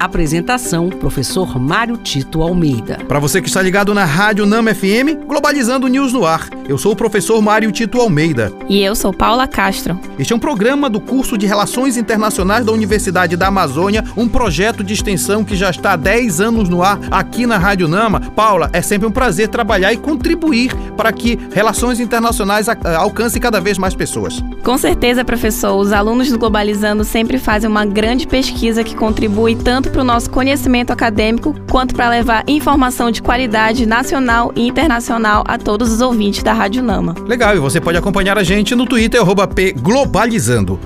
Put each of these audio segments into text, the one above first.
Apresentação: Professor Mário Tito Almeida. Para você que está ligado na Rádio Nama FM, Globalizando News no ar. Eu sou o professor Mário Tito Almeida. E eu sou Paula Castro. Este é um programa do curso de Relações Internacionais da Universidade da Amazônia, um projeto de extensão que já está há 10 anos no ar aqui na Rádio Nama. Paula, é sempre um prazer trabalhar e contribuir para que relações internacionais alcancem cada vez mais pessoas. Com certeza, professor. Os alunos do Globalizando sempre fazem uma grande pesquisa que contribui tanto para o nosso conhecimento acadêmico, quanto para levar informação de qualidade nacional e internacional a todos os ouvintes da Rádio Nama. Legal, e você pode acompanhar a gente no Twitter, @pglobalizando.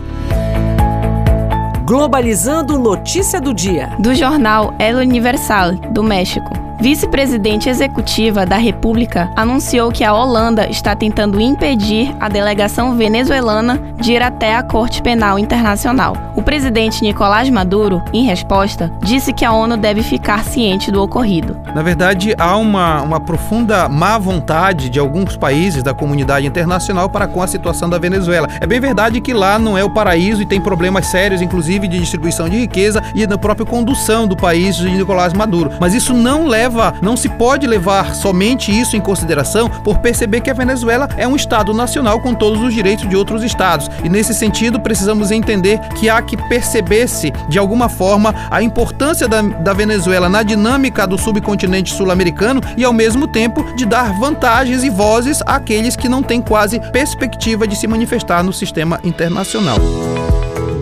Globalizando Notícia do Dia. Do jornal El Universal, do México. Vice-presidente executiva da República anunciou que a Holanda está tentando impedir a delegação venezuelana de ir até a Corte Penal Internacional. O presidente Nicolás Maduro, em resposta, disse que a ONU deve ficar ciente do ocorrido. Na verdade, há uma, uma profunda má vontade de alguns países da comunidade internacional para com a situação da Venezuela. É bem verdade que lá não é o paraíso e tem problemas sérios, inclusive de distribuição de riqueza e da própria condução do país de Nicolás Maduro. Mas isso não leva não se pode levar somente isso em consideração por perceber que a Venezuela é um Estado nacional com todos os direitos de outros Estados. E nesse sentido, precisamos entender que há que perceber-se, de alguma forma, a importância da, da Venezuela na dinâmica do subcontinente sul-americano e, ao mesmo tempo, de dar vantagens e vozes àqueles que não têm quase perspectiva de se manifestar no sistema internacional.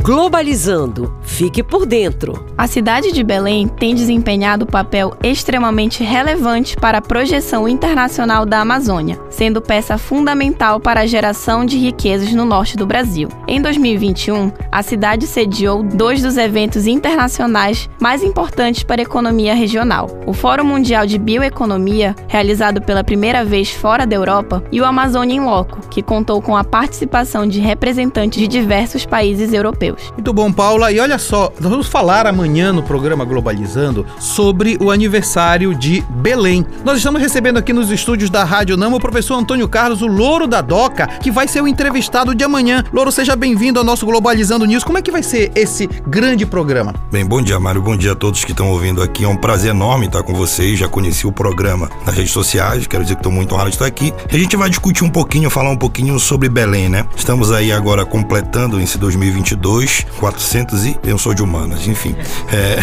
Globalizando. Fique por dentro. A cidade de Belém tem desempenhado papel extremamente relevante para a projeção internacional da Amazônia, sendo peça fundamental para a geração de riquezas no norte do Brasil. Em 2021, a cidade sediou dois dos eventos internacionais mais importantes para a economia regional: o Fórum Mundial de Bioeconomia, realizado pela primeira vez fora da Europa, e o Amazônia em Loco, que contou com a participação de representantes de diversos países europeus. Deus. Muito bom, Paula. E olha só, nós vamos falar amanhã no programa Globalizando sobre o aniversário de Belém. Nós estamos recebendo aqui nos estúdios da Rádio Nama o professor Antônio Carlos, o Louro da Doca, que vai ser o entrevistado de amanhã. Louro, seja bem-vindo ao nosso Globalizando News. Como é que vai ser esse grande programa? Bem, bom dia, Mário. Bom dia a todos que estão ouvindo aqui. É um prazer enorme estar com vocês. Já conheci o programa nas redes sociais. Quero dizer que estou muito honrado de estar aqui. E a gente vai discutir um pouquinho, falar um pouquinho sobre Belém, né? Estamos aí agora completando esse 2022 2, 400 e eu sou de humanas, enfim. É,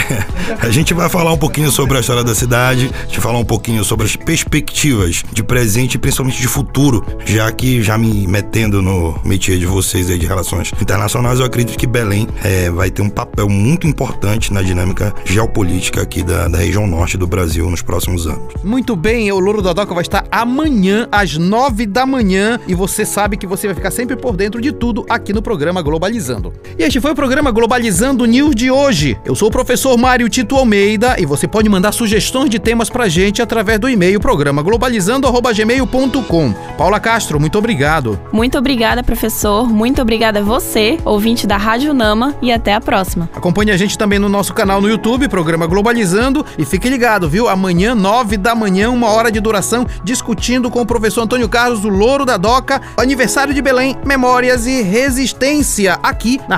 a gente vai falar um pouquinho sobre a história da cidade, a gente falar um pouquinho sobre as perspectivas de presente e principalmente de futuro, já que já me metendo no métier de vocês aí de relações internacionais, eu acredito que Belém é, vai ter um papel muito importante na dinâmica geopolítica aqui da, da região norte do Brasil nos próximos anos. Muito bem, o Louro Dodoca vai estar amanhã às nove da manhã e você sabe que você vai ficar sempre por dentro de tudo aqui no programa Globalizando. E este foi o programa Globalizando News de hoje. Eu sou o professor Mário Tito Almeida e você pode mandar sugestões de temas pra gente através do e-mail programa globalizando@gmail.com. Paula Castro, muito obrigado. Muito obrigada, professor. Muito obrigada a você, ouvinte da Rádio Nama e até a próxima. Acompanhe a gente também no nosso canal no YouTube, programa Globalizando e fique ligado, viu? Amanhã, nove da manhã, uma hora de duração, discutindo com o professor Antônio Carlos, do Louro da Doca, aniversário de Belém, memórias e resistência, aqui na